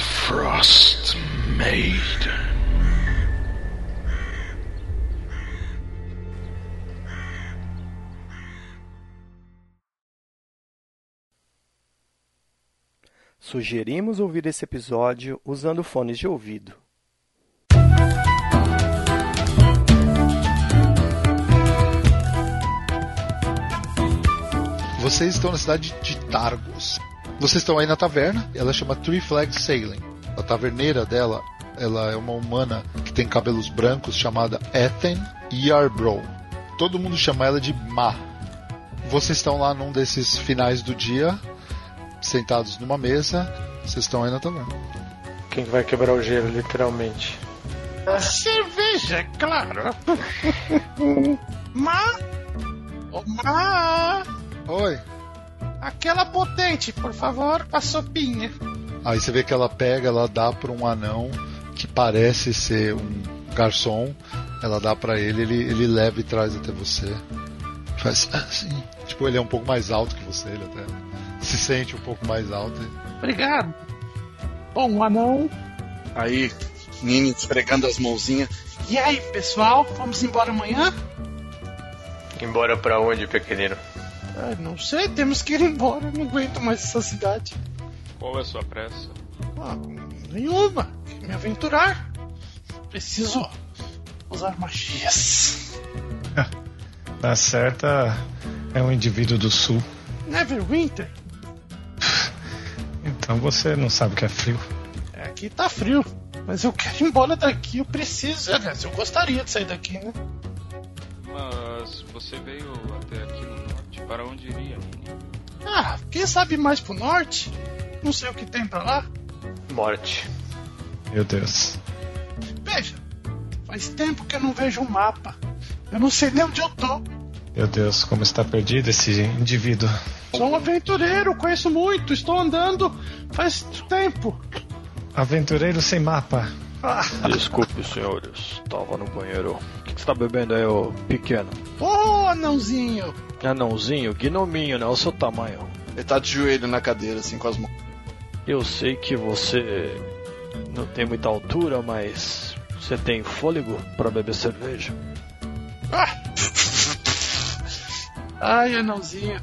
Frost Maiden. Sugerimos ouvir esse episódio usando fones de ouvido. Vocês estão na cidade de Targos. Vocês estão aí na taverna, ela chama Three Flags Sailing. A taverneira dela, ela é uma humana que tem cabelos brancos chamada Ethan Yarbrough. Todo mundo chama ela de Ma. Vocês estão lá num desses finais do dia, sentados numa mesa, vocês estão aí na taverna. Quem vai quebrar o gelo, literalmente? A cerveja, é claro. Ma? Ma? Oi. Aquela potente, por favor, a sopinha. Aí você vê que ela pega, ela dá para um anão que parece ser um garçom. Ela dá para ele, ele, ele leva e traz até você. Faz assim. Tipo, ele é um pouco mais alto que você, ele até se sente um pouco mais alto. Obrigado. Bom, um anão. Aí, Nini esfregando as mãozinhas. E aí, pessoal, vamos embora amanhã? Embora pra onde, pequenino? Ah, não sei, temos que ir embora. Não aguento mais essa cidade. Qual é a sua pressa? Ah, nenhuma. Quero me aventurar. Preciso usar magias. Na certa, é um indivíduo do sul. Neverwinter? Então você não sabe o que é frio. É, aqui tá frio. Mas eu quero ir embora daqui, eu preciso. Aliás, eu gostaria de sair daqui, né? Mas você veio até aqui. Para onde iria? Ah, quem sabe mais pro norte? Não sei o que tem pra lá. Morte. Meu Deus. Veja, faz tempo que eu não vejo um mapa. Eu não sei nem onde eu tô. Meu Deus, como está perdido esse indivíduo. Sou um aventureiro, conheço muito, estou andando faz tempo. Aventureiro sem mapa. Desculpe, senhores. Tava no banheiro. O que, que você tá bebendo aí, ô pequeno? Ô, anãozinho! Anãozinho, gnominho, né? O seu tamanho. Ele tá de joelho na cadeira, assim, com as mãos. Eu sei que você não tem muita altura, mas você tem fôlego para beber cerveja. Ah! Ai, anãozinho.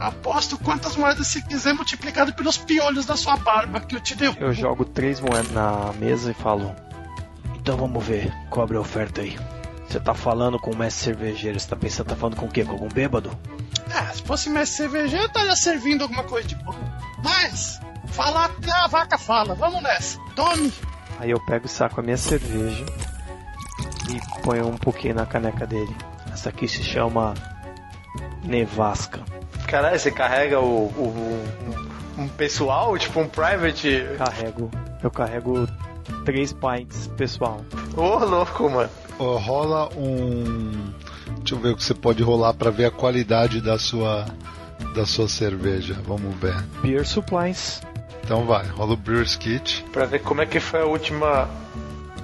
Aposto quantas moedas você quiser multiplicado pelos piolhos da sua barba que eu te derrubo. Eu jogo três moedas na mesa e falo: Então vamos ver, cobre a oferta aí. Você tá falando com o mestre cervejeiro, você tá pensando, tá falando com o quê? Com algum bêbado? Ah, se fosse mestre cervejeiro, eu estaria servindo alguma coisa de boa. Mas, falar até a vaca fala, vamos nessa. Tome! Aí eu pego e saco a minha cerveja e ponho um pouquinho na caneca dele. Essa aqui se chama Nevasca. Caralho, você carrega o, o- um, um pessoal, tipo um private. Carrego. Eu carrego três pints, pessoal. Ô, louco, mano. Ó, rola um. Deixa eu ver o que você pode rolar para ver a qualidade da sua da sua cerveja. Vamos ver. Beer supplies. Então vai, rola o Brewer's Kit. Pra ver como é que foi a última.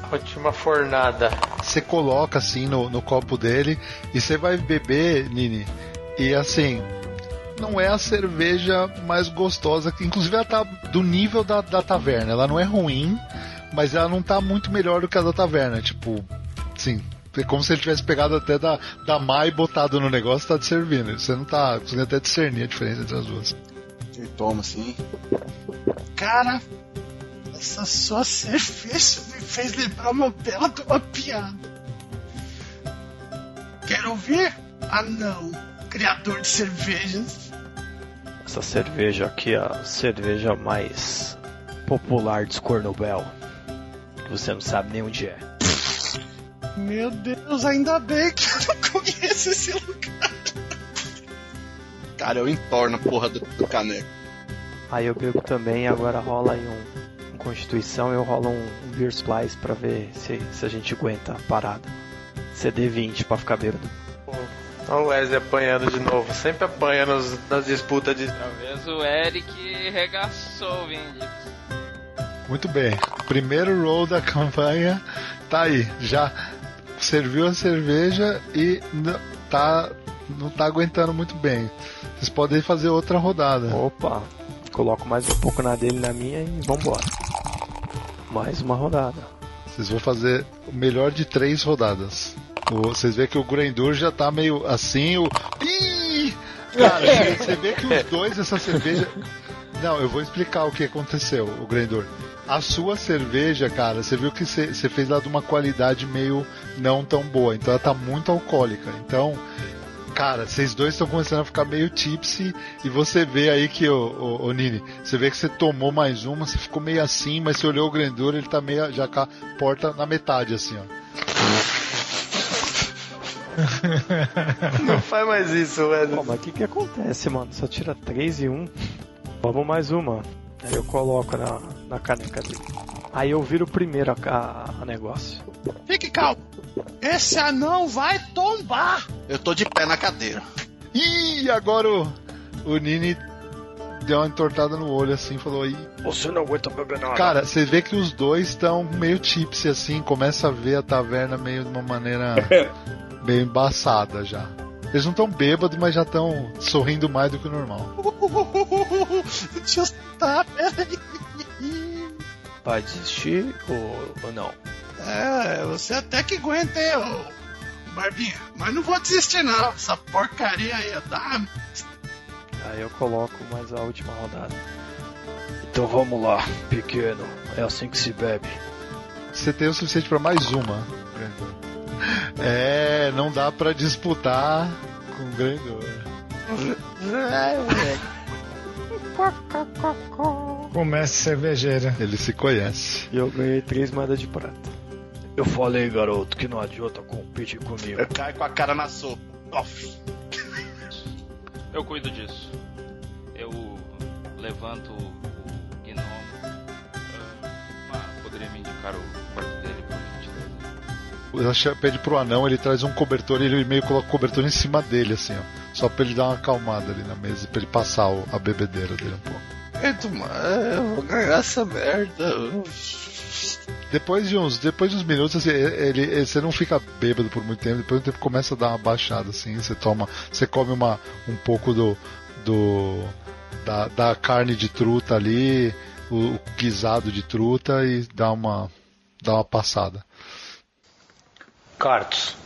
A última fornada. Você coloca assim no, no copo dele e você vai beber, Nini. E assim, não é a cerveja mais gostosa, inclusive ela tá do nível da, da taverna. Ela não é ruim, mas ela não tá muito melhor do que a da taverna. Tipo, sim. É como se ele tivesse pegado até da, da Mai e botado no negócio e tá te servindo. Você não tá conseguindo até discernir a diferença entre as duas. Ele toma, assim. Cara, essa sua cerveja me fez lembrar uma bela de uma piada. Quer ouvir? Ah não, criador de cervejas. Essa cerveja aqui é a cerveja mais popular de Scornobel. Que você não sabe nem onde é. Meu Deus, ainda bem que eu não conheço esse lugar. Cara, eu entorno a porra do, do caneco. Aí eu bebo também, agora rola aí um, um Constituição eu rolo um, um Beer Splice pra ver se, se a gente aguenta a parada. CD 20 pra ficar bêbado. Olha o Wesley apanhando de novo. Sempre apanha nos- nas disputas de. Talvez o Eric regaçou o. Muito bem. Primeiro roll da campanha tá aí. Já serviu a cerveja e tá, não tá aguentando muito bem. Vocês podem fazer outra rodada. Opa! Coloco mais um pouco na dele e na minha e vambora. Mais uma rodada. Vocês vão fazer o melhor de três rodadas. O- Vocês vê que o Grendur já tá meio assim, o. Ih! Cara, você- você vê que os dois, essa cerveja. Não, eu vou explicar o que aconteceu, o Grendor. A sua cerveja, cara, você viu que você fez ela de uma qualidade meio não tão boa, então ela tá muito alcoólica. Então, cara, vocês dois estão começando a ficar meio tipsy e você vê aí que, ô, ô, ô, Nini, você vê que você tomou mais uma, você ficou meio assim, mas você olhou o Grendor, ele tá meio já com a porta na metade, assim, ó. Não faz mais isso, velho. Pô, mas o que que acontece, mano? Só tira 3 e 1. Vamos mais uma. Aí eu coloco na, na caneca dele. Aí eu viro primeiro a, a- a negócio. Fique calmo. Esse anão vai tombar. Eu tô de pé na cadeira. Ih, agora o, o Nini deu uma entortada no olho assim, falou aí. Você não aguenta beber nada. Cara, você vê que os dois estão meio tipsy assim, começa a ver a taverna meio de uma maneira meio embaçada já. Eles não estão bêbados, mas já estão sorrindo mais do que o normal. Deixa eu estar, peraí. Vai desistir ou, ou não? É, você até que aguenta, hein, ô Barbinha. Mas não vou desistir, não. Essa porcaria aí, dá. Aí eu coloco mais a última rodada. Então vamos lá, pequeno. É assim que se bebe. Você tem o suficiente pra mais uma. Grandor. É, não dá pra disputar com o Grandor. Comece cervejeira. Ele se conhece. E eu ganhei três moedas de prata. Eu falei, garoto, que não adianta competir comigo. Eu caio com a cara na sopa. Off. Eu cuido disso. Eu levanto o gnomo. Ah, ah, poderia me indicar o Ela pede pro anão, ele traz um cobertor e ele meio coloca o cobertor em cima dele, assim, ó. Só pra ele dar uma acalmada ali na mesa, pra ele passar o- a bebedeira dele um pouco. Eu vou ganhar essa merda. Depois de uns, depois de uns minutos, assim, ele, ele- você não fica bêbado por muito tempo, depois do tempo começa a dar uma baixada, assim, você toma, você come uma, um pouco do, do da, da carne de truta ali, o, o guisado de truta e dá uma, dá uma passada. Cartos,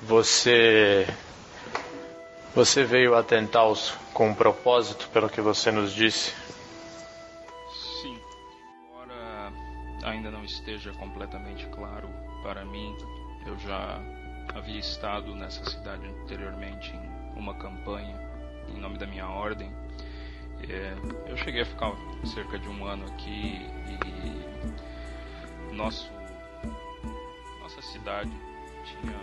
você. Você veio a Tentaus com um propósito, pelo que você nos disse. Sim. Embora ainda não esteja completamente claro para mim, eu já havia estado nessa cidade anteriormente em uma campanha em nome da minha ordem. É, eu cheguei a ficar cerca de um ano aqui e nosso, nossa cidade tinha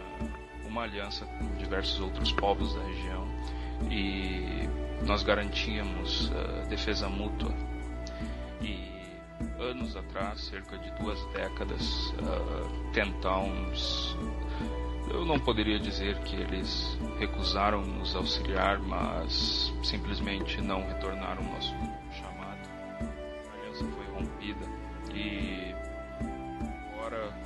uma aliança com diversos outros povos da região e nós garantíamos ah, defesa mútua e anos atrás, cerca de duas décadas, uh, eu não poderia dizer que eles recusaram nos auxiliar, mas simplesmente não retornaram ao nosso chamado. A aliança foi rompida e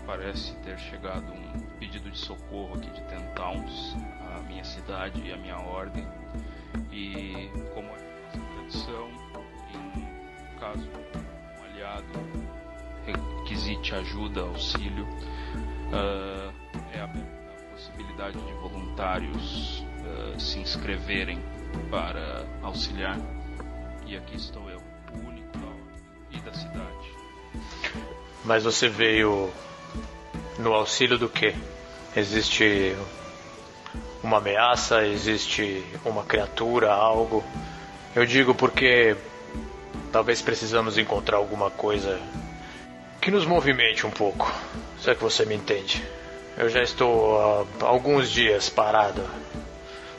parece ter chegado um pedido de socorro aqui de Tentowns, à minha cidade e à minha ordem. E como é nossa tradição, em caso um aliado requisite ajuda, auxílio, ah, é a possibilidade de voluntários ah, se inscreverem para auxiliar. E aqui estou eu, Mas você veio no auxílio do quê? Existe uma ameaça? Existe uma criatura, algo? Eu digo porque talvez precisamos encontrar alguma coisa que nos movimente um pouco. Se é que você me entende. Eu já estou há alguns dias parado.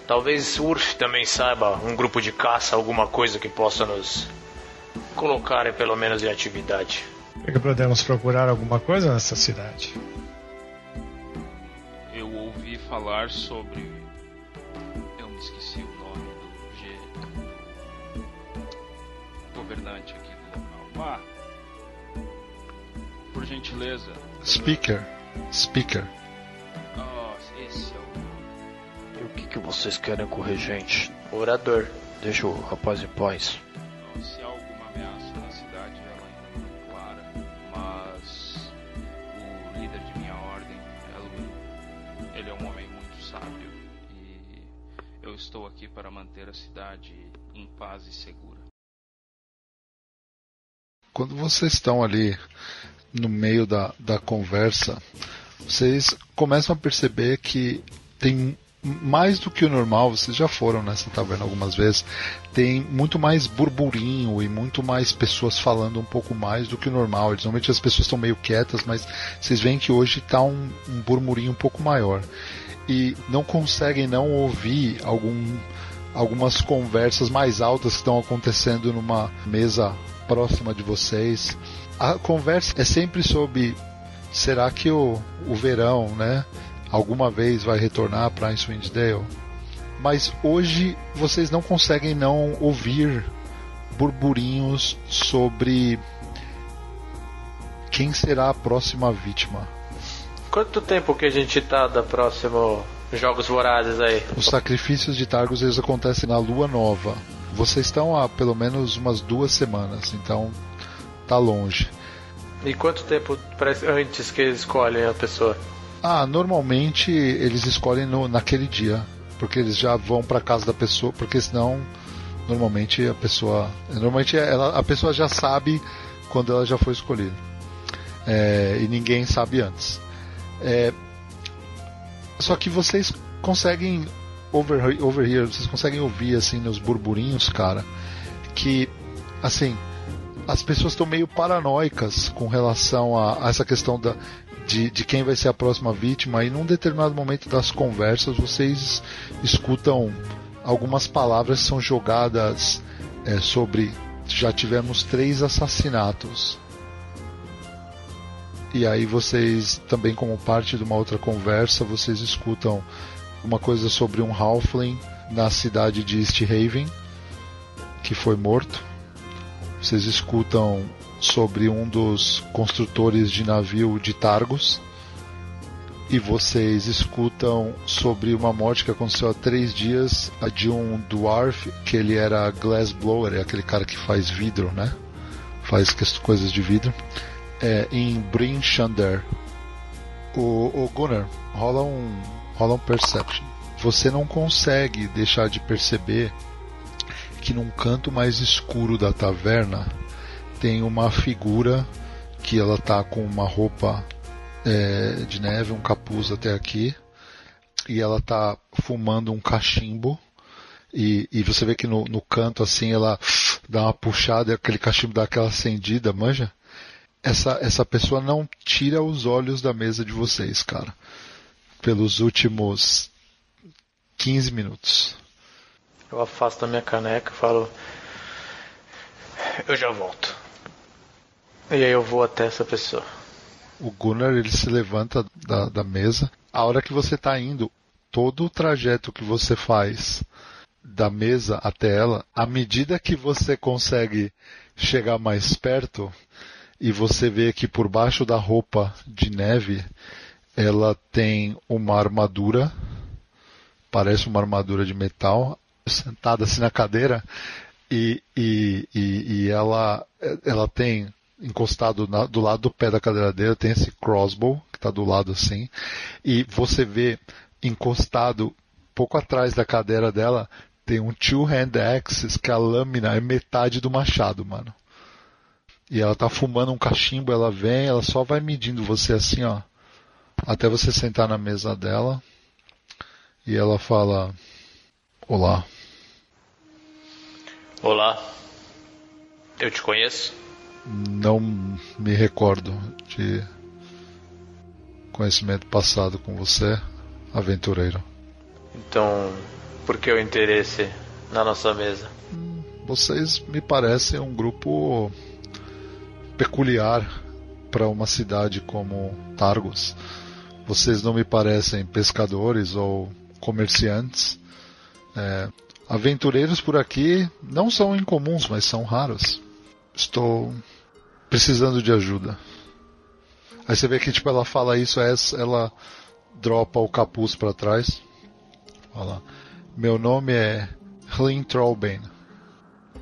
Talvez Urf também saiba um grupo de caça, alguma coisa que possa nos colocar pelo menos em atividade. Será que podemos procurar alguma coisa nessa cidade? Eu ouvi falar sobre. Eu me esqueci o nome do G. do governante aqui do local. Ah! Por gentileza. Speaker. Speaker. Ah, esse é o nome. E o que, que vocês querem com o regente? Orador. Deixa o rapaz em paz. Se estou aqui para manter a cidade em paz e segura. Quando vocês estão ali no meio da, da conversa, vocês começam a perceber que tem mais do que o normal, vocês já foram nessa taverna algumas vezes, tem muito mais burburinho e muito mais pessoas falando um pouco mais do que o normal. Normalmente as pessoas estão meio quietas, mas vocês veem que hoje está um, um burburinho um pouco maior. E não conseguem não ouvir algum, algumas conversas mais altas que estão acontecendo numa mesa próxima de vocês. A conversa é sempre sobre será que o, o verão, né? Alguma vez vai retornar para Icewind Dale. Mas hoje vocês não conseguem não ouvir burburinhos sobre quem será a próxima vítima. Quanto tempo que a gente tá da próxima Jogos Vorazes aí? Os sacrifícios de Targos eles acontecem na lua nova. Vocês estão há pelo menos umas duas semanas, então tá longe. E quanto tempo antes que eles escolhem a pessoa? Ah, normalmente eles escolhem no, naquele dia, porque eles já vão para casa da pessoa, porque senão normalmente a pessoa, normalmente ela, a pessoa já sabe quando ela já foi escolhida é, e ninguém sabe antes. É, só que vocês conseguem over, over here, vocês conseguem ouvir assim nos burburinhos, cara, que assim as pessoas estão meio paranoicas com relação a, a essa questão da, de, de quem vai ser a próxima vítima, e num determinado momento das conversas vocês escutam algumas palavras que são jogadas é, sobre já tivemos três assassinatos. E aí vocês também como parte de uma outra conversa, vocês escutam uma coisa sobre um halfling na cidade de East Haven que foi morto. Vocês escutam sobre um dos construtores de navio de Targos. E vocês escutam sobre uma morte que aconteceu há três dias de um dwarf, que ele era glassblower, é aquele cara que faz vidro, né? Faz coisas de vidro. É, em Bryn Shander. O, o Gunnar, rola um, rola um Perception. Você não consegue deixar de perceber que num canto mais escuro da taverna tem uma figura que ela tá com uma roupa é, de neve, um capuz até aqui, e ela tá fumando um cachimbo. E, e você vê que no, no canto assim ela dá uma puxada e aquele cachimbo dá aquela acendida, manja? Essa, essa pessoa não tira os olhos da mesa de vocês, cara. Pelos últimos 15 minutos. Eu afasto a minha caneca e falo. Eu já volto. E aí eu vou até essa pessoa. O Gunnar ele se levanta da, da mesa. A hora que você está indo, todo o trajeto que você faz da mesa até ela, à medida que você consegue chegar mais perto e você vê que por baixo da roupa de neve ela tem uma armadura, parece uma armadura de metal, sentada assim na cadeira e, e, e, e ela, ela tem encostado na, do lado do pé da cadeiradeira tem esse crossbow que está do lado assim e você vê encostado pouco atrás da cadeira dela tem um two hand axe que a lâmina é metade do machado, mano. E ela tá fumando um cachimbo, ela vem, ela só vai medindo você assim, ó, até você sentar na mesa dela. E ela fala: "Olá". Olá. Eu te conheço? não me recordo de conhecimento passado com você, aventureiro. Então, por que o interesse na nossa mesa? Vocês me parecem um grupo peculiar para uma cidade como Targos. Vocês não me parecem pescadores ou comerciantes. É, aventureiros por aqui não são incomuns, mas são raros. Estou precisando de ajuda. Aí você vê que tipo ela fala isso, ela dropa o capuz para trás. Fala: "Meu nome é Hlyn Trollbane.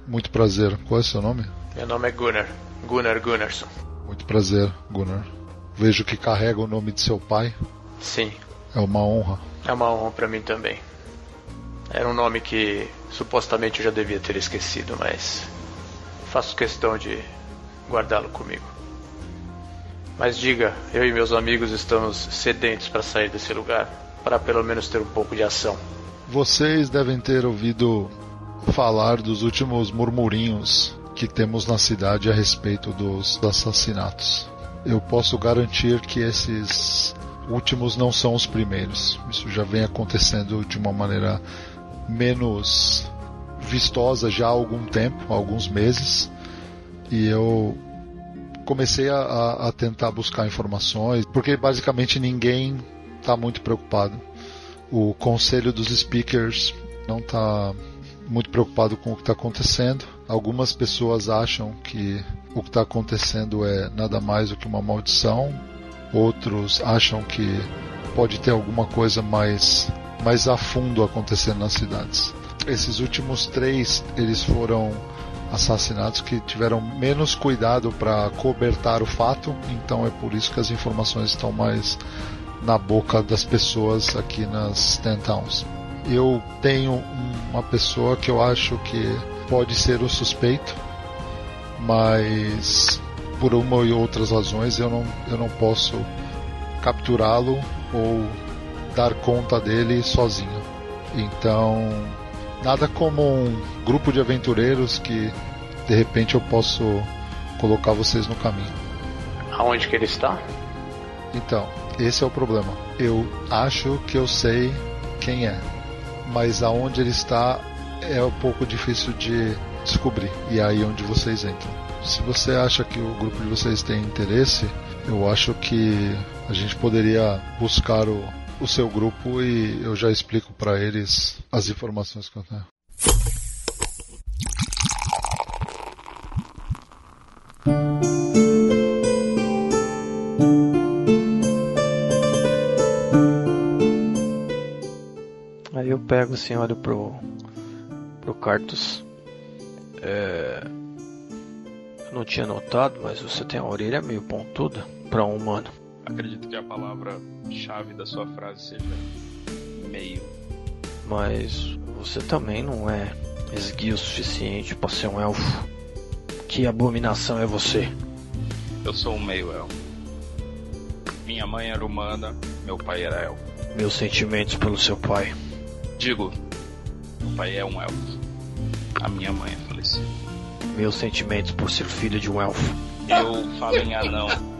Muito prazer. Qual é o seu nome? Meu nome é Gunnar. Gunnar Gunnarsson. Muito prazer, Gunnar. Vejo que carrega o nome de seu pai. Sim, É uma honra. é uma honra pra mim também. Era um nome que supostamente eu já devia ter esquecido, mas faço questão de guardá-lo comigo. Mas diga, eu e meus amigos estamos sedentos para sair desse lugar, para pelo menos ter um pouco de ação. Vocês devem ter ouvido falar dos últimos murmurinhos que temos na cidade a respeito dos assassinatos. Eu posso garantir que esses últimos não são os primeiros. Isso já vem acontecendo de uma maneira menos vistosa já há algum tempo, há alguns meses. E eu comecei a- a, tentar buscar informações, porque basicamente ninguém está muito preocupado. O conselho dos speakers não está muito preocupado com o que está acontecendo. Algumas pessoas acham que o que está acontecendo é nada mais do que uma maldição. Outros acham que pode ter alguma coisa mais, mais a fundo acontecendo nas cidades. Esses últimos três, eles foram assassinatos que tiveram menos cuidado para cobertar o fato, então é por isso que as informações estão mais na boca das pessoas aqui nas Ten Towns. Eu tenho uma pessoa que eu acho que pode ser o suspeito, mas por uma e outras razões eu não, eu não posso capturá-lo ou dar conta dele sozinho. Então, nada como um grupo de aventureiros que de repente eu posso colocar vocês no caminho. Aonde que ele está? Então, esse é o problema. Eu acho que eu sei quem é, mas aonde ele está é um pouco difícil de descobrir. E é aí onde vocês entram. Se você acha que o grupo de vocês tem interesse, eu acho que a gente poderia buscar o, o seu grupo e eu já explico para eles as informações que eu tenho. Aí eu pego assim, olho pro, pro Cartus. É, eu não tinha notado, mas você tem a orelha meio pontuda pra um humano. Acredito que a palavra-chave da sua frase seja meio. Mas você também não é esguio o suficiente pra ser um elfo. Que abominação é você? Eu sou um meio elfo. Minha mãe era humana, meu pai era elfo. Meus sentimentos pelo seu pai. Digo, meu pai é um elfo. A minha mãe é falecida. Meus sentimentos por ser filho de um elfo. Eu falo em anão.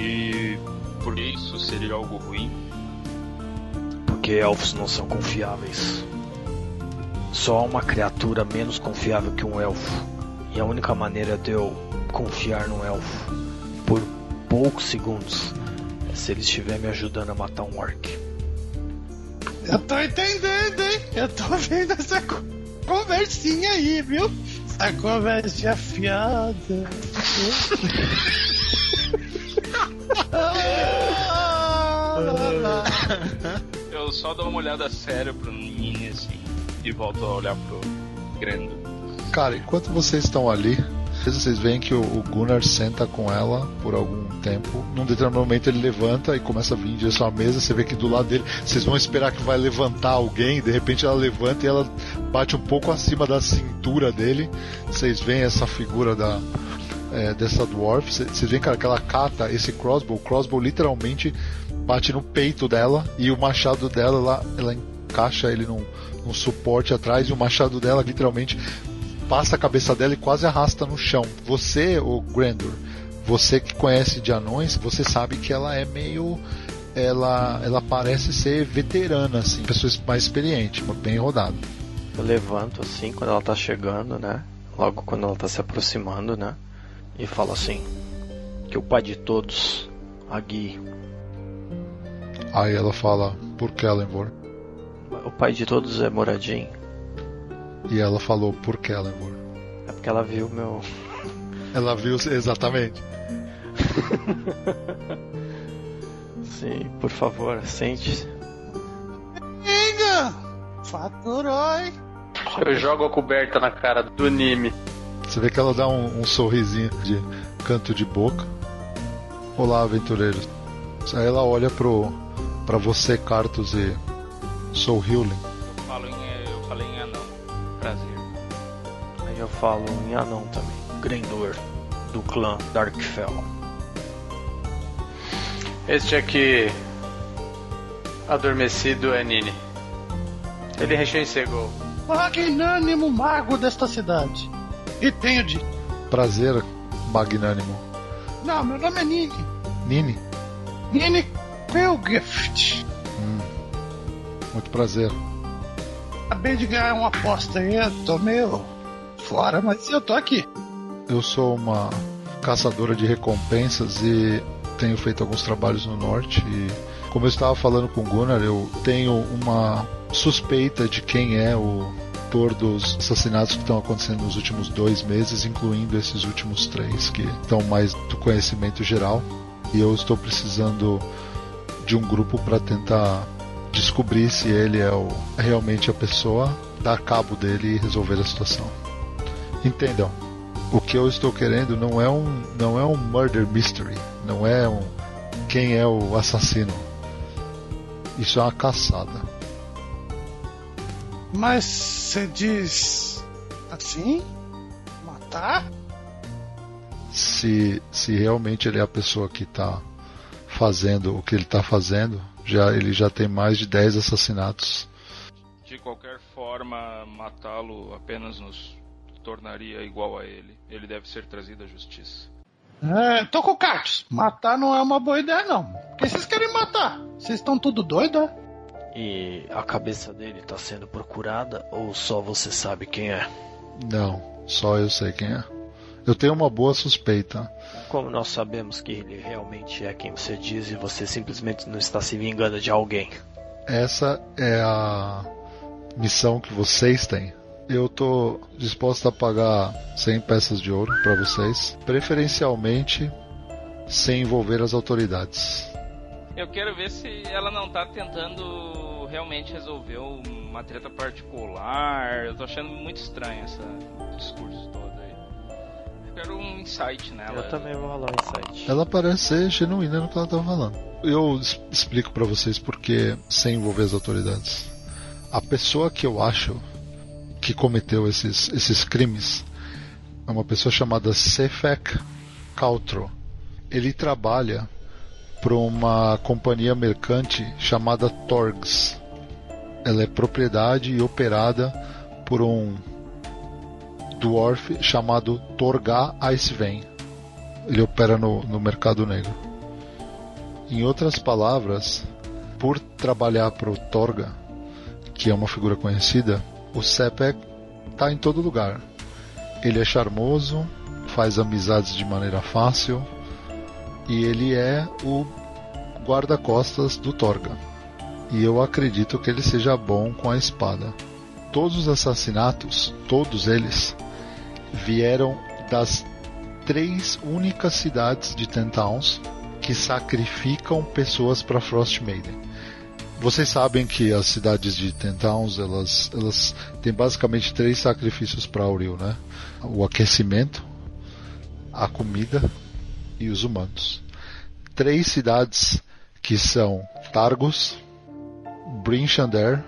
E por isso seria algo ruim. Porque elfos não são confiáveis. Só há uma criatura menos confiável que um elfo. E a única maneira de eu confiar no elfo por poucos segundos é se ele estiver me ajudando a matar um orc. Eu tô entendendo, hein? Eu tô vendo essa co- conversinha aí, viu? Essa conversa fiada. Eu só dou uma olhada séria pro Nini assim e volto a olhar pro Grando. Cara, enquanto vocês estão ali, vocês veem que o Gunnar senta com ela por algum tempo. Num determinado momento ele levanta e começa a vir em direção à mesa. Você vê que do lado dele, vocês vão esperar que vai levantar alguém. De repente ela levanta e ela bate um pouco acima da cintura dele. Vocês veem essa figura da é, dessa dwarf. Vocês veem, cara, que ela cata esse crossbow. O crossbow literalmente bate no peito dela e o machado dela, ela, ela encaixa ele num, num suporte atrás e o machado dela literalmente passa a cabeça dela e quase arrasta no chão. Você, o Grandor, você que conhece de anões, você sabe que ela é meio. Ela, ela parece ser veterana, assim, pessoa mais experiente, bem rodada. Eu levanto assim quando ela tá chegando, né? Logo quando ela tá se aproximando, né? E falo assim: Que o pai de todos a guie. Aí ela fala, por Kellenvor? O pai de todos é Moradin. E ela falou, por Kellenvor? É porque ela viu meu. Ela viu exatamente. Sim, por favor, sente-se. Faturou, hein? Eu jogo a coberta na cara do Nime. Você vê que ela dá um, um sorrisinho de canto de boca. Olá, aventureiros. Aí ela olha pro para você, Cartus e Soul Healing. Eu falo em, eu falei em anão. Prazer. Aí eu falo em anão também. Grendor, do clã Darkfell. Este aqui, adormecido, é Nini. Ele recém-chegou. Magnânimo mago desta cidade. E tenho de. Prazer, magnânimo. Não, meu nome é Nini. Nini, Nini Pilgift. muito prazer. Acabei de ganhar uma aposta aí, tô meio fora, mas eu tô aqui. Eu sou uma caçadora de recompensas e tenho feito alguns trabalhos no norte. E como eu estava falando com o Gunnar, eu tenho uma suspeita de quem é o autor dos assassinatos que estão acontecendo nos últimos dois meses, incluindo esses últimos três que estão mais do conhecimento geral. E eu estou precisando de um grupo para tentar descobrir se ele é o, realmente a pessoa, dar cabo dele e resolver a situação. Entendam, o que eu estou querendo não é um não é um murder mystery, não é um quem é o assassino. Isso é uma caçada. Mas você diz assim? Matar? Se se realmente ele é a pessoa que está fazendo o que ele está fazendo, já ele já tem mais de 10 assassinatos. De qualquer forma, matá-lo apenas nos tornaria igual a ele. Ele deve ser trazido à justiça. É, tô com o Cartus. Matar não é uma boa ideia, não. Por que vocês querem matar? Vocês estão tudo doido, é? E a cabeça dele tá sendo procurada ou só você sabe quem é? Não, só eu sei quem é. Eu tenho uma boa suspeita. Como nós sabemos que ele realmente é quem você diz e você simplesmente não está se vingando de alguém? Essa é a missão que vocês têm. Eu tô disposto a pagar 100 peças de ouro para vocês, preferencialmente sem envolver as autoridades. Eu quero ver se ela não tá tentando realmente resolver uma treta particular. Eu tô achando muito estranho esse discurso todo aí. Eu quero um insight nela. Eu também vou rolar um insight. Ela parece ser genuína no que ela tá falando. Eu explico para vocês porque sem envolver as autoridades. A pessoa que eu acho que cometeu esses, esses crimes é uma pessoa chamada Sefek Caltro. Ele trabalha para uma companhia mercante chamada Torgs. Ela é propriedade e operada por um dwarf chamado Torga Iceven. Ele opera no, no mercado negro. Em outras palavras, por trabalhar para o Torga, que é uma figura conhecida, o Sepek está em todo lugar. Ele é charmoso, faz amizades de maneira fácil e ele é o guarda-costas do Torga. E eu acredito que ele seja bom com a espada. Todos os assassinatos, todos eles, vieram das três únicas cidades de Ten Towns que sacrificam pessoas para Frost Maiden. Vocês sabem que as cidades de Ten Towns, elas, elas têm basicamente três sacrifícios para Auril, né? O aquecimento, a comida e os humanos. Três cidades que são Targus, Bryn Shander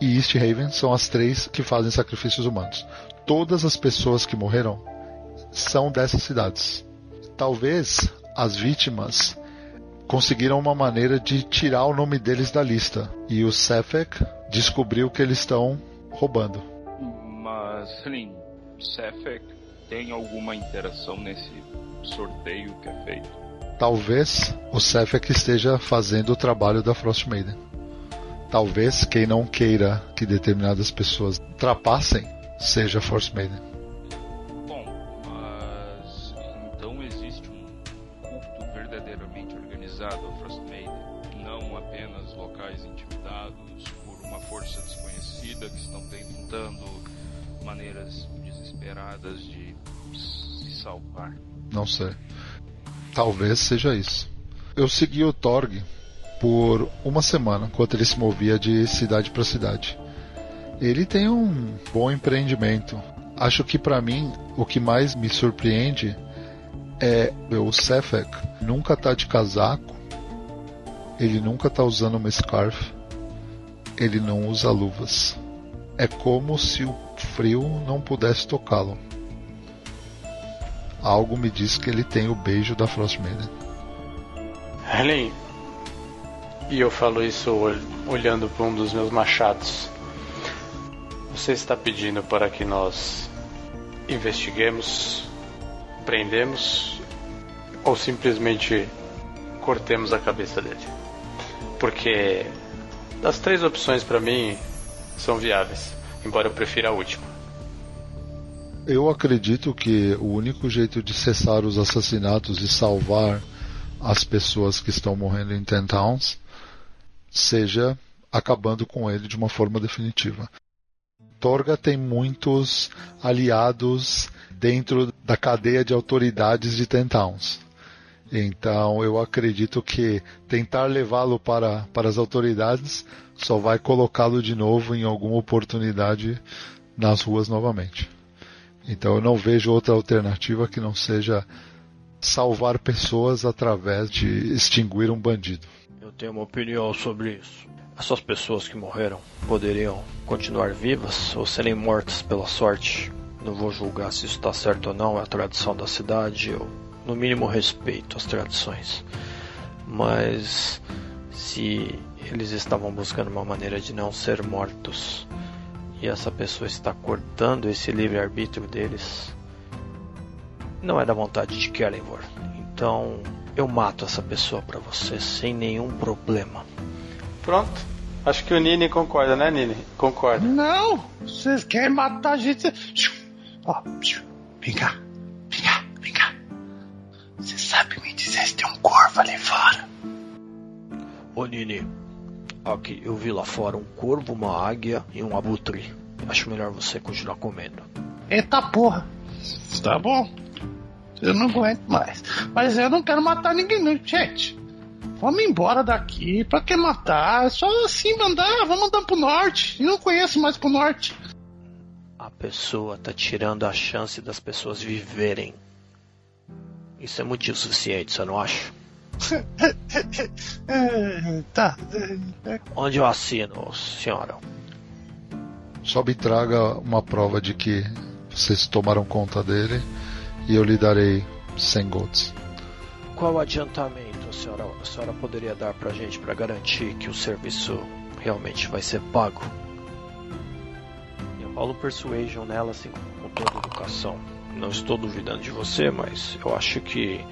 e East Haven são as três que fazem sacrifícios humanos. Todas as pessoas que morreram são dessas cidades. Talvez as vítimas conseguiram uma maneira de tirar o nome deles da lista. E o Sefek descobriu que eles estão roubando. Mas, Lin, Sefek tem alguma interação nesse sorteio que é feito? Talvez o Sefek esteja fazendo o trabalho da Frost Maiden. Talvez quem não queira que determinadas pessoas ultrapassem seja a Force Maiden. Bom, mas então existe um culto verdadeiramente organizado ao Frost Maiden, não apenas locais intimidados por uma força desconhecida que estão tentando maneiras desesperadas de se salvar. Não sei. Talvez seja isso. Eu segui o Torg por uma semana, enquanto ele se movia de cidade para cidade. Ele tem um bom empreendimento. Acho que para mim o que mais me surpreende é o Sefek nunca tá de casaco, ele nunca tá usando uma scarf, ele não usa luvas. É como se o frio não pudesse tocá-lo. Algo me diz que ele tem o beijo da Frost. Helen, e eu falo isso ol- olhando para um dos meus machados. Você está pedindo para que nós investiguemos, prendemos ou simplesmente cortemos a cabeça dele? Porque das três opções para mim são viáveis, embora eu prefira a última. Eu acredito que o único jeito de cessar os assassinatos e salvar as pessoas que estão morrendo em Ten Towns seja acabando com ele de uma forma definitiva. Torga tem muitos aliados dentro da cadeia de autoridades de Ten Towns. Então eu acredito que tentar levá-lo para, para as autoridades só vai colocá-lo de novo em alguma oportunidade nas ruas novamente. Então eu não vejo outra alternativa que não seja salvar pessoas através de extinguir um bandido. Tenho uma opinião sobre isso. Essas pessoas que morreram poderiam continuar vivas ou serem mortas pela sorte. Não vou julgar se isso está certo ou não, é a tradição da cidade. Eu, no mínimo, respeito as tradições. Mas se eles estavam buscando uma maneira de não ser mortos e essa pessoa está cortando esse livre-arbítrio deles, não é da vontade de Kellenvor. Então eu mato essa pessoa para você sem nenhum problema. Pronto. Acho que o Nini concorda, né, Nini? Concorda. Não! Vocês querem matar a gente? Ó, vem cá. Vem cá, vem cá. Você sabe me dizer se tem um corvo ali fora? Ô Nini, aqui eu vi lá fora um corvo, uma águia e um abutre. Acho melhor você continuar comendo. Eita porra. Tá bom. Eu não aguento mais. Mas eu não quero matar ninguém, não, gente. Vamos embora daqui. Pra que matar? É só assim mandar. Vamos andar pro norte. Eu não conheço mais pro norte. A pessoa tá tirando a chance das pessoas viverem. Isso é motivo suficiente, você não acha? É, tá. Onde eu assino, senhora? Só me traga uma prova de que vocês tomaram conta dele e eu lhe darei 100 golds. Qual adiantamento a senhora, a senhora poderia dar pra gente para garantir que o serviço realmente vai ser pago? Eu rolo Persuasion nela assim com toda educação. Não estou duvidando de você, mas eu acho que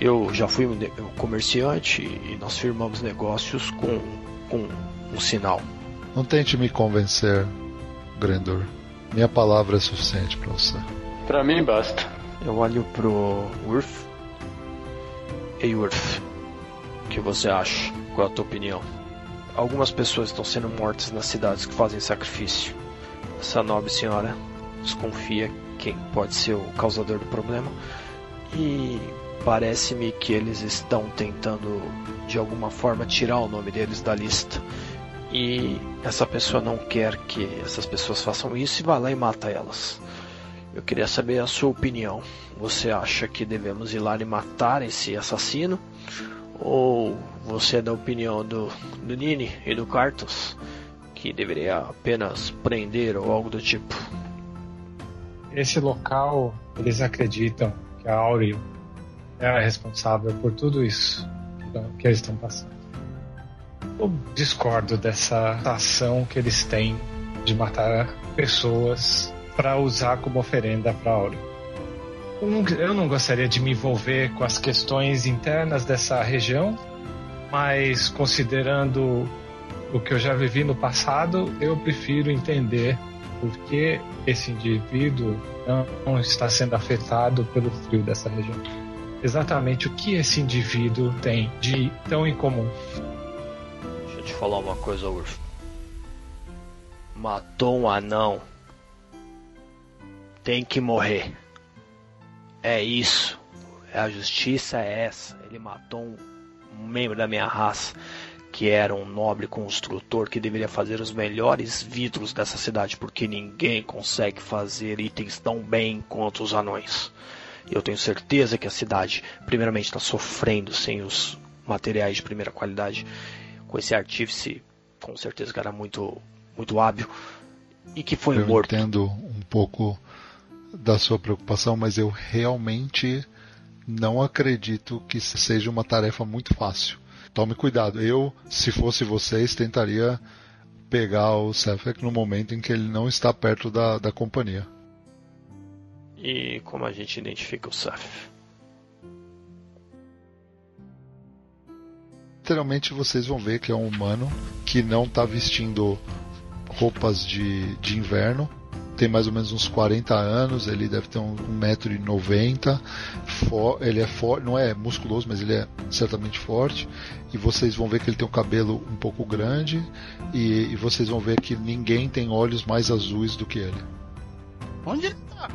eu já fui um comerciante e nós firmamos negócios com, com um sinal. Não tente me convencer, Grendor. Minha palavra é suficiente para você. Pra mim basta. Eu olho pro Worth. Ei, Worth. O que você acha? Qual é a tua opinião? Algumas pessoas estão sendo mortas nas cidades que fazem sacrifício. Essa nobre senhora desconfia quem pode ser o causador do problema. E parece-me que eles estão tentando, de alguma forma, tirar o nome deles da lista. E essa pessoa não quer que essas pessoas façam isso e vai lá e mata elas. Eu queria saber a sua opinião. Você acha que devemos ir lá e matar esse assassino? Ou você é da opinião do, do Nini e do Cartos? Que deveria apenas prender ou algo do tipo? Esse local, eles acreditam que a Áureo é a responsável por tudo isso que eles estão passando. Eu discordo dessa ação que eles têm de matar pessoas para usar como oferenda para Áureo. Eu não, eu não gostaria de me envolver com as questões internas dessa região, mas considerando o que eu já vivi no passado, eu prefiro entender por que esse indivíduo não, está sendo afetado pelo frio dessa região. Exatamente o que esse indivíduo tem de tão incomum. Deixa eu te falar uma coisa, Urf. Matou um anão. Tem que morrer. É isso. A justiça é essa. Ele matou um, um membro da minha raça que era um nobre construtor que deveria fazer os melhores vidros dessa cidade, porque ninguém consegue fazer itens tão bem quanto os anões. Eu tenho certeza que a cidade, primeiramente, está sofrendo sem os materiais de primeira qualidade. Com esse artífice, com certeza que era muito, muito hábil e que foi eu morto. entendo um pouco da sua preocupação, mas eu realmente não acredito que seja uma tarefa muito fácil. Tome cuidado. Eu, se fosse vocês, tentaria pegar o Sefek no momento em que ele não está perto da, da companhia. E como a gente identifica o Saf? Literalmente vocês vão ver que é um humano que não está vestindo roupas de, de inverno. Tem mais ou menos uns 40 anos, ele deve ter um, um 1,90m. Ele é forte, não é musculoso, mas ele é certamente forte. E vocês vão ver que ele tem um cabelo um pouco grande. E, e vocês vão ver que ninguém tem olhos mais azuis do que ele. Onde ele tá?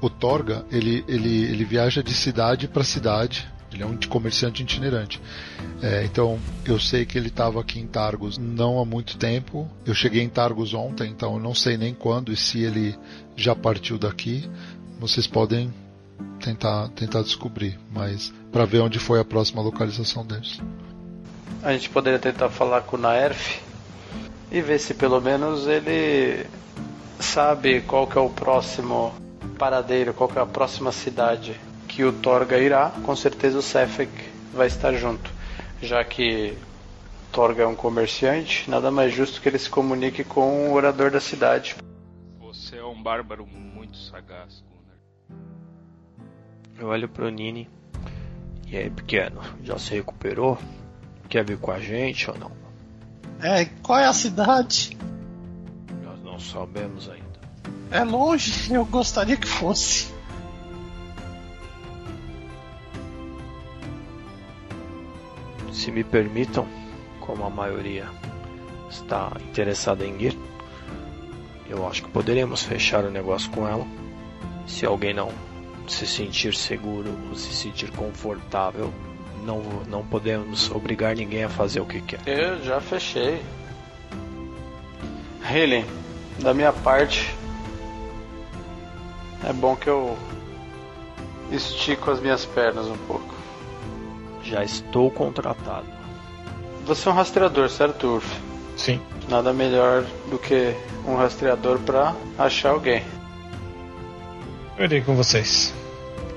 O Torga, ele, ele, ele viaja de cidade para cidade. Ele é um comerciante itinerante. É, então, eu sei que ele estava aqui em Targos não há muito tempo. Eu cheguei em Targos ontem, então eu não sei nem quando e se ele já partiu daqui. Vocês podem tentar, tentar descobrir, mas para ver onde foi a próxima localização deles. A gente poderia tentar falar com o Naerf e ver se pelo menos ele sabe qual que é o próximo paradeiro, qual que é a próxima cidade que o Torga irá. Com certeza o Sefek vai estar junto, já que Torga é um comerciante, nada mais justo que ele se comunique com o orador da cidade. Você é um bárbaro muito sagaz, Gunnar. Eu olho pro Nini. E aí, pequeno, já se recuperou? Quer vir com a gente ou não? É, qual é a cidade? Nós não sabemos ainda. É longe, eu gostaria que fosse. Se me permitam, como a maioria está interessada em ir, eu acho que poderíamos fechar o negócio com ela. Se alguém não se sentir seguro ou se sentir confortável, não, não podemos obrigar ninguém a fazer o que quer. Eu já fechei. Helen, da minha parte, é bom que eu estico as minhas pernas um pouco. Já estou contratado. Você é um rastreador, certo, Urf? Sim. Nada melhor do que um rastreador pra achar alguém. Eu irei com vocês.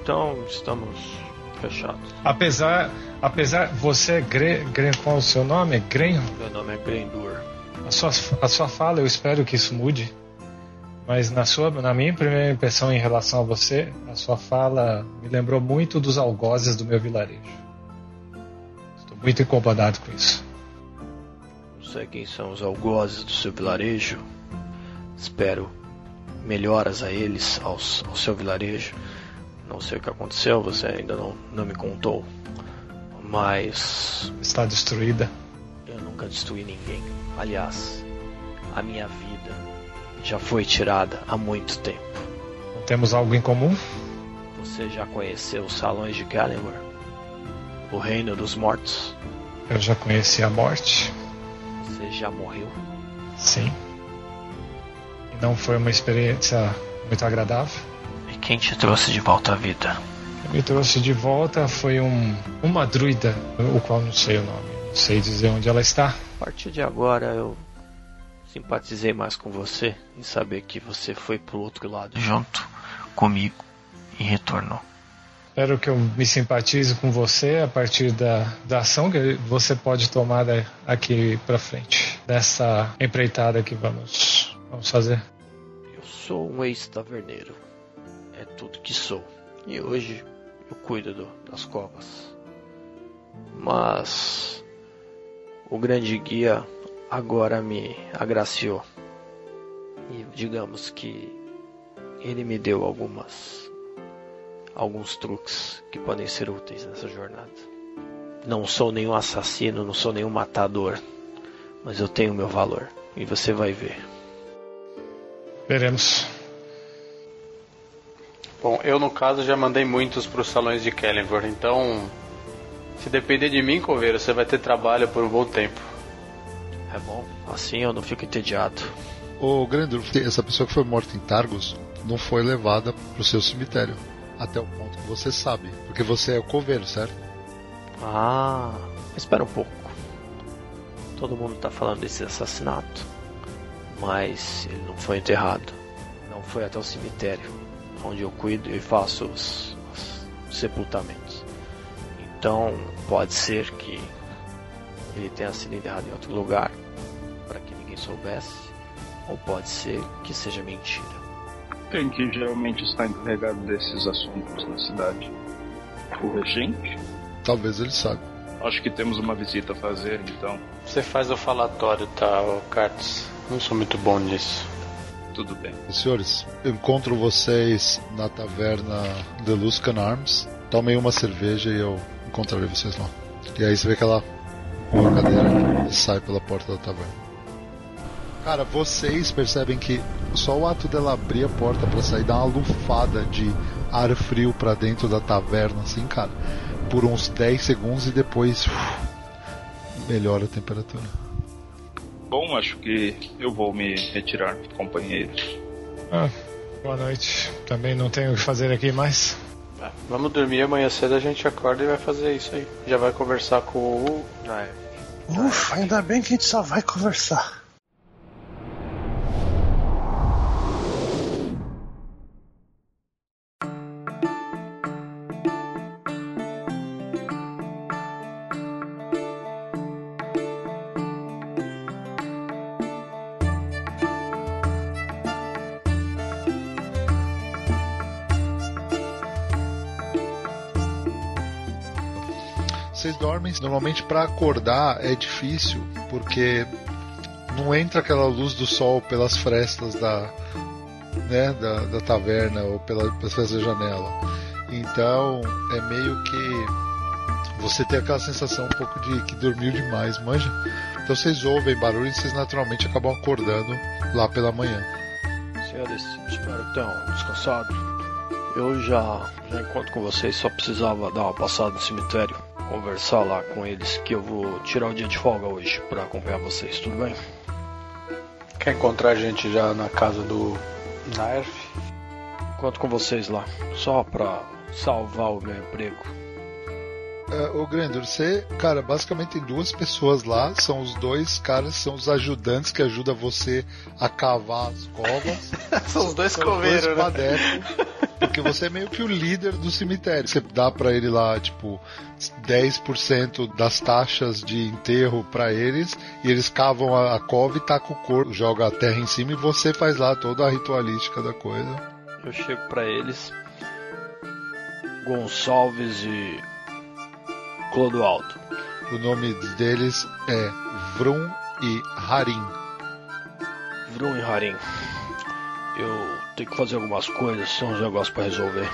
Então estamos fechados. Apesar, apesar, você é Gre, Gre, qual é o seu nome? Gren? Meu nome é Grendur. A sua, a sua fala, eu espero que isso mude. Mas na sua, na minha primeira impressão em relação a você, a sua fala me lembrou muito dos algozes do meu vilarejo. Muito incomodado com isso. Não sei quem são os algozes do seu vilarejo. Espero melhoras a eles, aos, ao seu vilarejo. Não sei o que aconteceu, você ainda não, não me contou. Mas Está destruída. eu nunca destruí ninguém. Aliás, a minha vida já foi tirada há muito tempo. Temos algo em comum? Você já conheceu os salões de Galenor? O reino dos mortos? Eu já conheci a morte. Você já morreu? Sim. E não foi uma experiência muito agradável. E quem te trouxe de volta à vida? O que me trouxe de volta foi um, uma druida, o qual não sei o nome. Não sei dizer onde ela está. A partir de agora eu simpatizei mais com você em saber que você foi pro outro lado junto comigo e retornou. Espero que eu me simpatize com você a partir da, da ação que você pode tomar aqui pra frente. Dessa empreitada que vamos, vamos fazer. Eu sou um ex-taverneiro. É tudo que sou. E hoje eu cuido do- das covas. Mas o grande guia agora me agraciou. E digamos que ele me deu algumas alguns truques que podem ser úteis nessa jornada. Não sou nenhum assassino, não sou nenhum matador, mas eu tenho meu valor e você vai ver. Veremos. Bom, eu no caso já mandei muitos para os salões de Kellenvor, então se depender de mim, Coveiro, você vai ter trabalho por um bom tempo. É bom, assim eu não fico entediado. Ô Grandur, essa pessoa que foi morta em Targos não foi levada pro seu cemitério. Até o ponto que você sabe. Porque você é o coveiro, certo? Ah, espera um pouco. Todo mundo tá falando desse assassinato. Mas ele não foi enterrado. Não foi até o cemitério, onde eu cuido e faço os, os sepultamentos. Então, pode ser que ele tenha sido enterrado em outro lugar, para que ninguém soubesse, ou pode ser que seja mentira. Quem que geralmente está encarregado desses assuntos na cidade? O regente? Talvez ele saiba. Acho que temos uma visita a fazer, então. Você faz o falatório, tá, Cartes? Não sou muito bom nisso. Tudo bem. Senhores, eu encontro vocês na taverna The Luscan Arms. Tomem uma cerveja e eu encontrarei vocês lá. E aí você vê que ela pula a cadeira e sai pela porta da taverna. Cara, vocês percebem que só o ato dela abrir a porta para sair dá uma lufada de ar frio para dentro da taverna, assim, cara, por uns 10 segundos e depois uf, melhora a temperatura. Bom, acho que eu vou me retirar, companheiros. Ah, boa noite. Também não tenho o que fazer aqui mais. É, vamos dormir, amanhã cedo a gente acorda e vai fazer isso aí. Já vai conversar com o. Ah, é. Ufa, ainda bem que a gente só vai conversar. Normalmente para acordar é difícil, porque não entra aquela luz do sol pelas frestas da, né, da, da taverna ou pela, pelas frestas da janela. Então é meio que você tem aquela sensação um pouco de que dormiu demais, manja? Então vocês ouvem barulho e vocês naturalmente acabam acordando lá pela manhã. Senhores, espero que tenham descansado. Eu já, já encontro com vocês, só precisava dar uma passada no cemitério, conversar lá com eles, que eu vou tirar o dia de folga hoje para acompanhar vocês, tudo bem? Quer encontrar a gente já na casa do Naerf? Encontro com vocês lá, só pra salvar o meu emprego. É, ô Grandor, você, cara, basicamente tem duas pessoas lá, são os dois caras, são os ajudantes que ajudam você a cavar as covas. São os dois coveiros, né? Porque você é meio que o líder do cemitério. Você dá pra ele lá, tipo, 10% das taxas de enterro pra eles, e eles cavam a, a cova e tacam o corpo, joga a terra em cima e você faz lá toda a ritualística da coisa. Eu chego pra eles, Gonçalves e Clodoaldo. O nome deles é Vrum e Harim. Vrum e Harim. Eu tenho que fazer algumas coisas, são uns negócios pra resolver.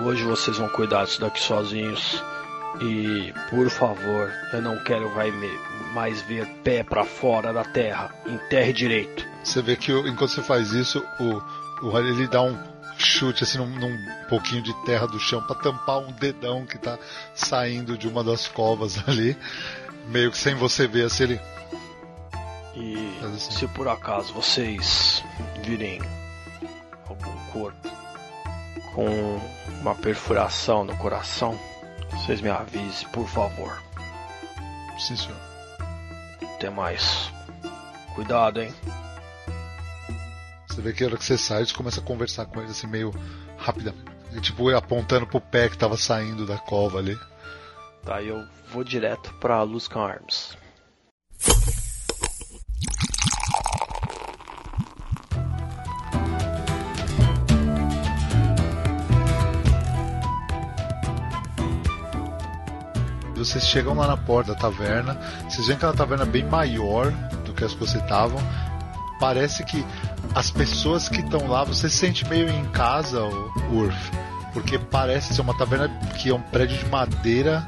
Hoje vocês vão cuidar disso daqui sozinhos. E, por favor, eu não quero vai me- mais ver pé pra fora da terra. Enterre direito. Você vê que enquanto você faz isso, o, o ele dá um chute assim num, num pouquinho de terra do chão pra tampar um dedão que tá saindo de uma das covas ali, meio que sem você ver assim ele. E assim. se por acaso vocês virem algum corpo com uma perfuração no coração, vocês me avisem, por favor. Sim, senhor. Até mais. Cuidado, hein? Você vê que a hora que você sai, você começa a conversar com ele assim meio rapidamente. E, tipo, apontando pro pé que tava saindo da cova ali. Tá, eu vou direto pra Luscan Arms. Vocês chegam lá na porta da taverna, vocês veem que é uma taverna bem maior do que as que você estavam. Parece que as pessoas que estão lá, você se sente meio em casa, Urf, porque parece ser uma taverna que é um prédio de madeira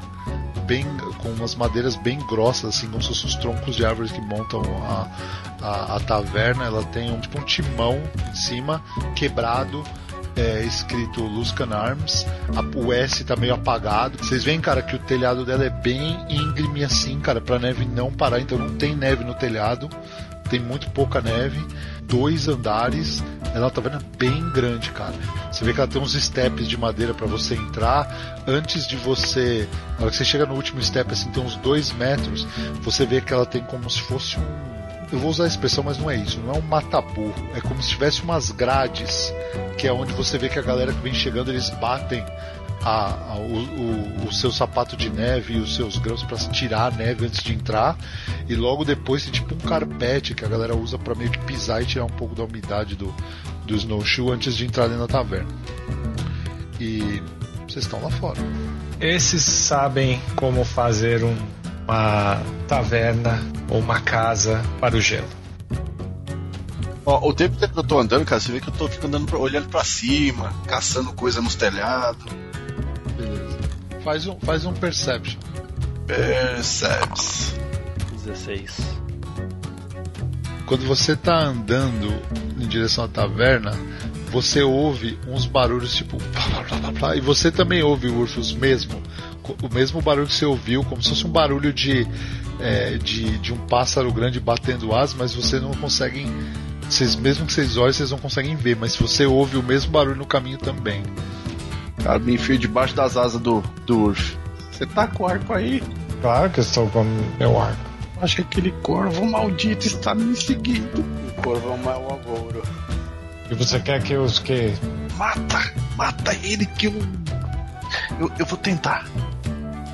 bem com umas madeiras bem grossas, assim, como se fossem os troncos de árvores que montam a, a, a taverna. Ela tem um tipo um timão em cima, quebrado, é, escrito Luscan Arms, a, o S tá meio apagado. Vocês veem, cara, que o telhado dela é bem íngreme assim, cara, pra neve não parar, então não tem neve no telhado, tem muito pouca neve, dois andares, ela tá vendo bem grande, cara. Você vê que ela tem uns steps de madeira para você entrar. Antes de você. Na hora que você chega no último step, assim, tem uns dois metros. Você vê que ela tem como se fosse um. Eu vou usar a expressão, mas não é isso. Não é um mataburro. É como se tivesse umas grades, que é onde você vê que a galera que vem chegando eles batem a, a, o, o, o, seu sapato de neve e os seus grãos para tirar a neve antes de entrar. E logo depois tem tipo um carpete que a galera usa para meio que pisar e tirar um pouco da umidade do, do snowshoe antes de entrar dentro da taverna. E vocês estão lá fora. Esses sabem como fazer um, uma taverna ou uma casa para o gelo. Ó, o tempo que eu tô andando, cara, você vê que eu tô ficando andando pra, olhando para cima, caçando coisa nos telhados. Beleza. Faz um, faz um perception. Perception. 16. Quando você tá andando em direção à taverna, você ouve uns barulhos tipo. E você também ouve, Urfus, mesmo. O mesmo barulho que você ouviu, como se fosse um barulho de, é, de, de um pássaro grande batendo asas, mas você não consegue. Vocês, mesmo que vocês olhem, vocês não conseguem ver, mas você ouve o mesmo barulho no caminho também. Cara, me enfio debaixo das asas do, do Urf. Você tá com o arco aí? Claro que eu estou com meu arco. Acho que aquele corvo maldito está me seguindo. O corvo é mau agouro. E você quer que eu os que? Mata! Mata ele que eu... eu. Eu vou tentar.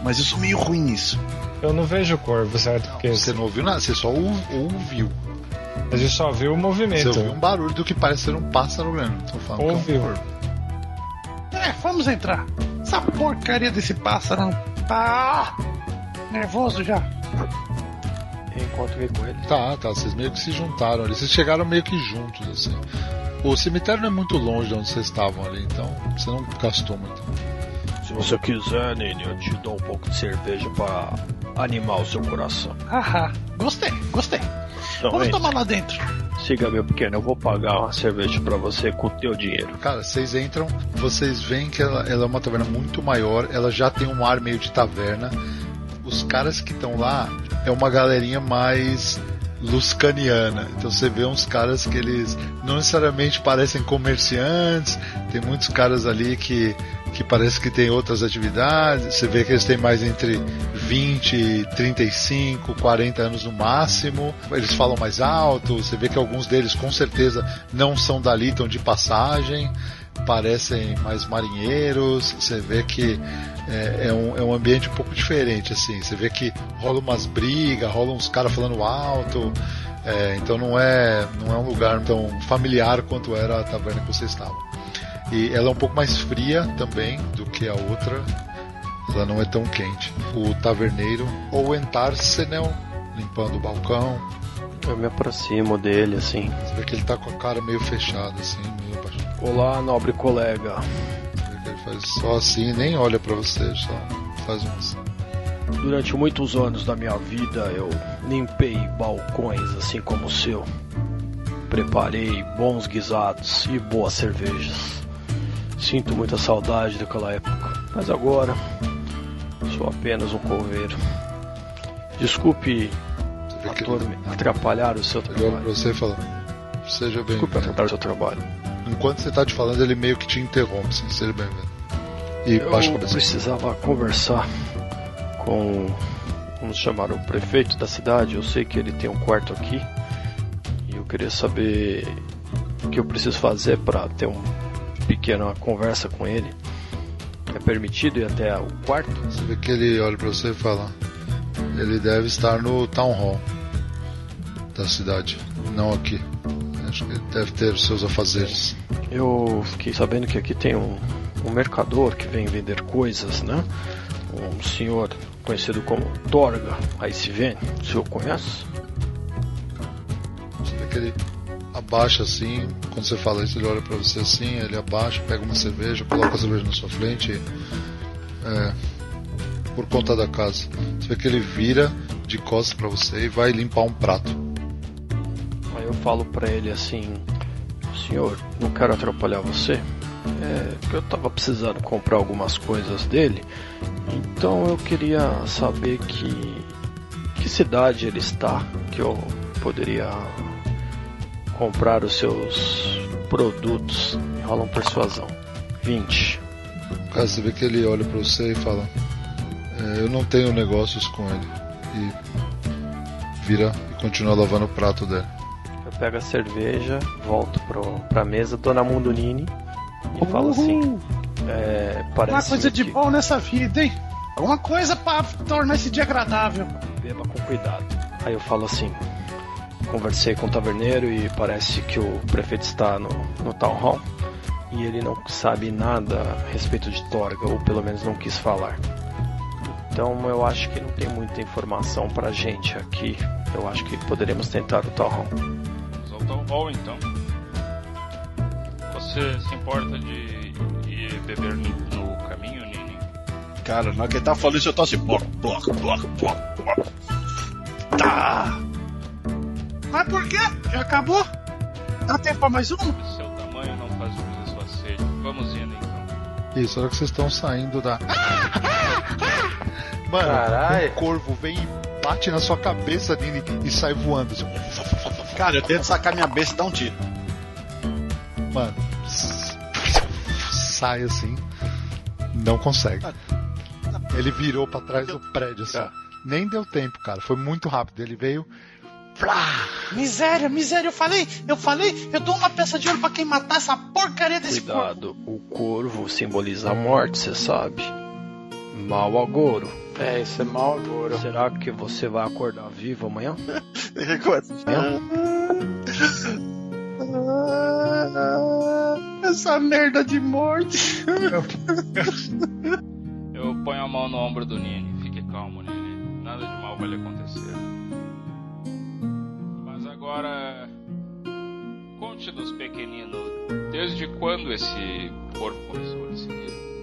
Mas eu sou meio ruim nisso. Eu não vejo o corvo, certo? Porque Você não ouviu nada, você só ou- ouviu. a gente só viu o movimento. Você ouviu um barulho do que parece ser um pássaro grande. Tô falando que é um Ouviu. corvo. É, vamos entrar. Essa porcaria desse pássaro não tá. Nervoso já. Eu encontrei com ele. Tá, tá, vocês meio que se juntaram ali. Vocês chegaram meio que juntos, assim. O cemitério não é muito longe de onde vocês estavam ali, então você não gastou muito. Se você quiser, Nini, eu te dou um pouco de cerveja pra animar o seu coração. Haha, gostei, gostei. Então, Vamos tomar lá dentro. Siga, meu pequeno, eu vou pagar uma cerveja pra você com o teu dinheiro. Cara, vocês entram, vocês veem que ela, ela é uma taverna muito maior, ela já tem um ar meio de taverna. Os caras que estão lá é uma galerinha mais luscaniana. Então você vê uns caras que eles não necessariamente parecem comerciantes, tem muitos caras ali que, que parece que tem outras atividades. Você vê que eles têm mais entre 20, 35, 40 anos no máximo. Eles falam mais alto, você vê que alguns deles com certeza não são dali, estão de passagem parecem mais marinheiros, você vê que é, é um, é um ambiente um pouco diferente, assim, você vê que rola umas brigas, rola uns caras falando alto, é, então não é, não é um lugar tão familiar quanto era a taverna que você estava. E ela é um pouco mais fria também do que a outra, ela não é tão quente. O taverneiro, ou Entarsenel, limpando o balcão, Eu me aproximo dele, assim. você vê que ele tá com a cara meio fechada, assim, meio. Olá, nobre colega. Ele faz só assim, nem olha pra você, só faz um assim. Durante muitos anos da minha vida eu limpei balcões assim como o seu. Preparei bons guisados e boas cervejas. Sinto muita saudade daquela época, mas agora sou apenas um coveiro. Desculpe ator- atrapalhar o seu trabalho. você fala: Seja Desculpe bem-vindo. atrapalhar o seu trabalho. Enquanto você tá te falando, ele meio que te interrompe, assim, seja bem-vindo. E baixa a Eu cabeça. precisava conversar com, vamos chamar o prefeito da cidade. Eu sei que ele tem um quarto aqui e eu queria saber o que eu preciso fazer para ter uma pequena conversa com ele. É permitido ir até o quarto? Você vê que ele olha pra você e fala: Ele deve estar no Town Hall da cidade, não aqui. Acho que deve ter seus afazeres. Eu fiquei sabendo que aqui tem um, um mercador que vem vender coisas, né? Um senhor conhecido como Torga Aisivene. O senhor conhece? Você vê que ele abaixa assim, quando você fala isso, ele olha pra você assim, ele abaixa, pega uma cerveja, coloca a cerveja na sua frente. e, É, por conta da casa. Você vê que ele vira de costas pra você e vai limpar um prato. Eu falo pra ele assim: Senhor, não quero atrapalhar você, É, eu tava precisando comprar algumas coisas dele, então eu queria saber que que cidade ele está, que eu poderia comprar os seus produtos. Rola um persuasão. 20. Cara, você vê que ele olha pra você e fala: "É, Eu não tenho negócios com ele. E vira e continua lavando o prato dele. Pego a cerveja, volto pro, pra mesa, dou na mão do Nini e falo assim. É, parece Uma coisa de que bom nessa vida, hein? Alguma coisa pra tornar esse dia agradável. beba com cuidado. Aí eu falo assim. Conversei com o taverneiro e parece que o prefeito está no, no town hall e ele não sabe nada a respeito de Torga, ou pelo menos não quis falar. Então eu acho que não tem muita informação pra gente aqui. Eu acho que poderemos tentar o town hall. Hall então. Você se importa de ir beber no, no caminho, Nini? Cara, na hora que ele tá falando isso, eu tô assim. Bloco, bloco, bloco, bloco, bloco. Tá! Mas por quê? Já acabou? Dá tempo pra mais um? Seu tamanho não faz jus à sua sede. Vamos indo então. Isso, hora que vocês estão saindo da. Mano, Carai. um corvo vem e bate na sua cabeça, Nini, e sai voando. assim. Cara, eu tento sacar minha besta e dar um tiro. Mano, sai assim, não consegue. Ele virou pra trás do prédio assim. Nem deu tempo, cara. Foi muito rápido. Ele veio. Miséria, miséria, eu falei, eu falei, eu dou uma peça de ouro pra quem matar essa porcaria desse. Cuidado, o corvo simboliza a morte, você sabe. Mau agouro. É, isso é mal agora. Será que você vai acordar vivo amanhã? Essa merda de morte. Eu ponho a mão no ombro do Nini. Fique calmo, Nini. Nada de mal vai lhe acontecer. Mas agora. Conte-nos, pequenino. Desde quando esse corpo começou a lhe seguir?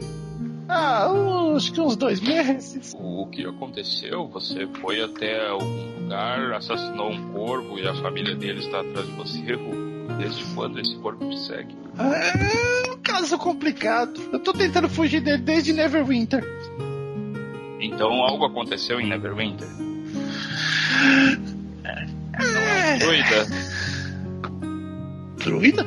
Ah, acho que uns dois meses. O que aconteceu? Você foi até algum lugar, assassinou um corvo e a família dele está atrás de você? Desde quando esse corpo te segue? É um caso complicado. Eu tô tentando fugir dele desde Neverwinter. Então algo aconteceu em Neverwinter? É. Doida? Druida?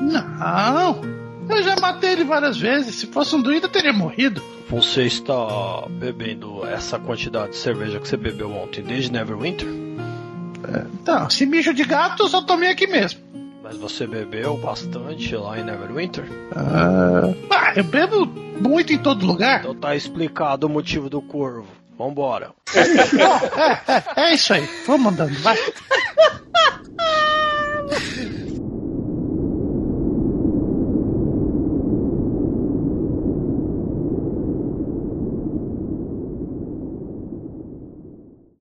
Não. Eu já matei ele várias vezes. Se fosse um druida, eu teria morrido. Você está bebendo essa quantidade de cerveja que você bebeu ontem desde Neverwinter? Então, esse mijo de gato eu só tomei aqui mesmo. Mas você bebeu bastante lá em Neverwinter? Ah, eu bebo muito em todo lugar. Então tá explicado o motivo do corvo. Vambora. Ó, é, é, é isso aí. Vamos andando, vai.